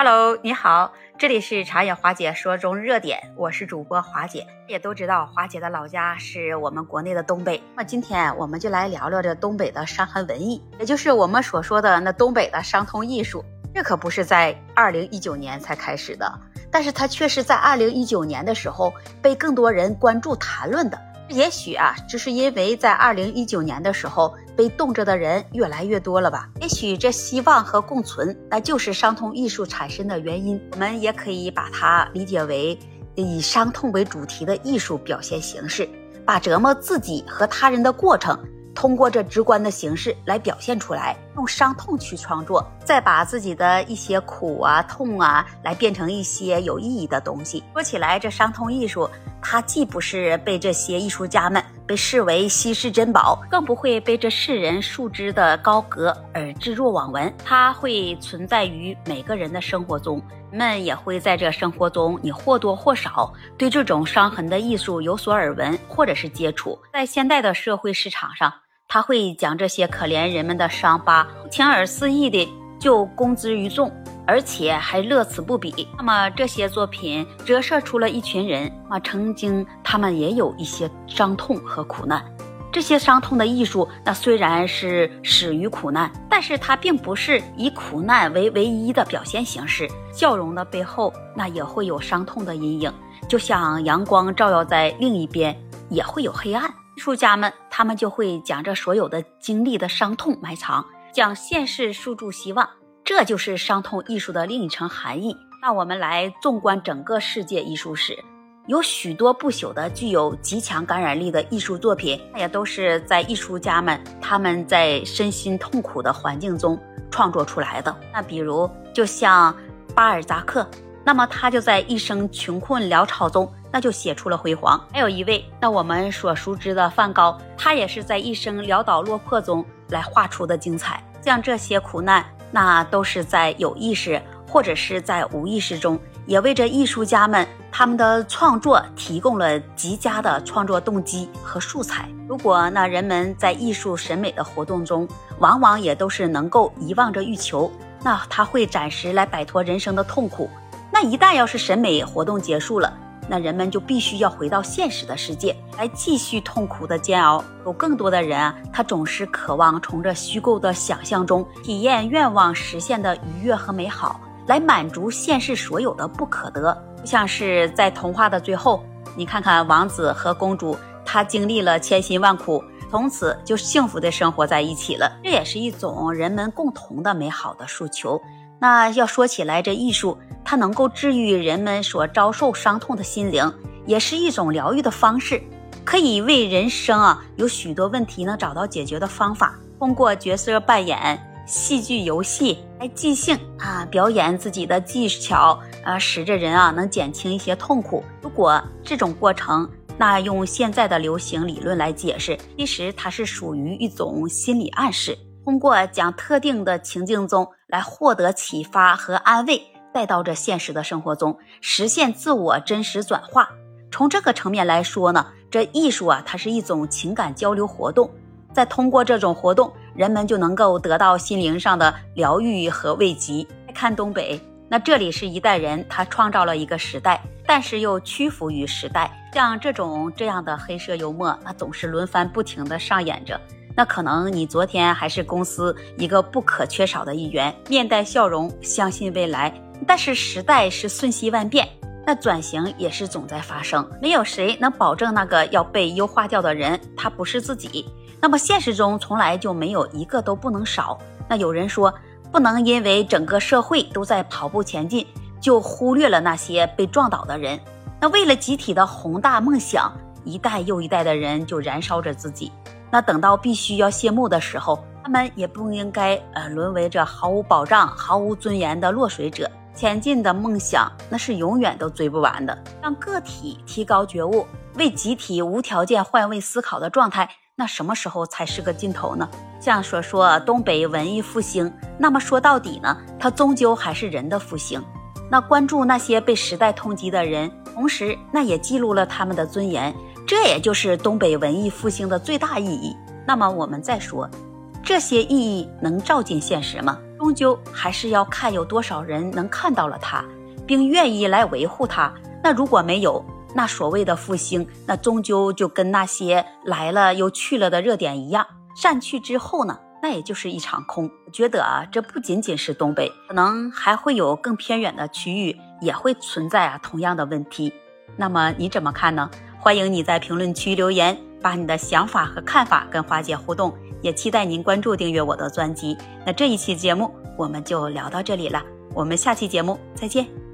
Hello，你好，这里是茶叶华姐说中热点，我是主播华姐。也都知道华姐的老家是我们国内的东北，那今天我们就来聊聊这东北的伤痕文艺，也就是我们所说的那东北的伤痛艺术。这可不是在二零一九年才开始的，但是它却是在二零一九年的时候被更多人关注谈论的。也许啊，只是因为在二零一九年的时候被冻着的人越来越多了吧？也许这希望和共存，那就是伤痛艺术产生的原因。我们也可以把它理解为以伤痛为主题的艺术表现形式，把折磨自己和他人的过程。通过这直观的形式来表现出来，用伤痛去创作，再把自己的一些苦啊、痛啊，来变成一些有意义的东西。说起来，这伤痛艺术，它既不是被这些艺术家们被视为稀世珍宝，更不会被这世人束之的高阁而置若罔闻。它会存在于每个人的生活中，们也会在这生活中，你或多或少对这种伤痕的艺术有所耳闻，或者是接触。在现代的社会市场上。他会将这些可怜人们的伤疤，轻而肆意的就公之于众，而且还乐此不彼。那么这些作品折射出了一群人啊，曾经他们也有一些伤痛和苦难。这些伤痛的艺术，那虽然是始于苦难，但是它并不是以苦难为唯一的表现形式。笑容的背后，那也会有伤痛的阴影，就像阳光照耀在另一边，也会有黑暗。艺术家们，他们就会将这所有的经历的伤痛埋藏，将现实诉诸希望，这就是伤痛艺术的另一层含义。那我们来纵观整个世界艺术史，有许多不朽的、具有极强感染力的艺术作品，那也都是在艺术家们他们在身心痛苦的环境中创作出来的。那比如，就像巴尔扎克，那么他就在一生穷困潦草中。那就写出了辉煌。还有一位，那我们所熟知的梵高，他也是在一生潦倒落魄中来画出的精彩。像这些苦难，那都是在有意识或者是在无意识中，也为这艺术家们他们的创作提供了极佳的创作动机和素材。如果那人们在艺术审美的活动中，往往也都是能够遗忘着欲求，那他会暂时来摆脱人生的痛苦。那一旦要是审美活动结束了，那人们就必须要回到现实的世界来继续痛苦的煎熬。有更多的人啊，他总是渴望从这虚构的想象中体验愿望实现的愉悦和美好，来满足现实所有的不可得。就像是在童话的最后，你看看王子和公主，他经历了千辛万苦，从此就幸福的生活在一起了。这也是一种人们共同的美好的诉求。那要说起来，这艺术它能够治愈人们所遭受伤痛的心灵，也是一种疗愈的方式，可以为人生啊有许多问题能找到解决的方法。通过角色扮演、戏剧游戏来即兴啊表演自己的技巧啊，使这人啊能减轻一些痛苦。如果这种过程，那用现在的流行理论来解释，其实它是属于一种心理暗示。通过讲特定的情境中来获得启发和安慰，带到这现实的生活中，实现自我真实转化。从这个层面来说呢，这艺术啊，它是一种情感交流活动。在通过这种活动，人们就能够得到心灵上的疗愈和慰藉。看东北，那这里是一代人，他创造了一个时代，但是又屈服于时代。像这种这样的黑色幽默，那总是轮番不停的上演着。那可能你昨天还是公司一个不可缺少的一员，面带笑容，相信未来。但是时代是瞬息万变，那转型也是总在发生。没有谁能保证那个要被优化掉的人他不是自己。那么现实中从来就没有一个都不能少。那有人说，不能因为整个社会都在跑步前进，就忽略了那些被撞倒的人。那为了集体的宏大梦想，一代又一代的人就燃烧着自己。那等到必须要谢幕的时候，他们也不应该呃沦为这毫无保障、毫无尊严的落水者。前进的梦想那是永远都追不完的。让个体提高觉悟，为集体无条件换位思考的状态，那什么时候才是个尽头呢？像说说东北文艺复兴，那么说到底呢，它终究还是人的复兴。那关注那些被时代通缉的人，同时那也记录了他们的尊严。这也就是东北文艺复兴的最大意义。那么我们再说，这些意义能照进现实吗？终究还是要看有多少人能看到了它，并愿意来维护它。那如果没有，那所谓的复兴，那终究就跟那些来了又去了的热点一样，散去之后呢，那也就是一场空。觉得啊，这不仅仅是东北，可能还会有更偏远的区域也会存在啊同样的问题。那么你怎么看呢？欢迎你在评论区留言，把你的想法和看法跟花姐互动。也期待您关注订阅我的专辑。那这一期节目我们就聊到这里了，我们下期节目再见。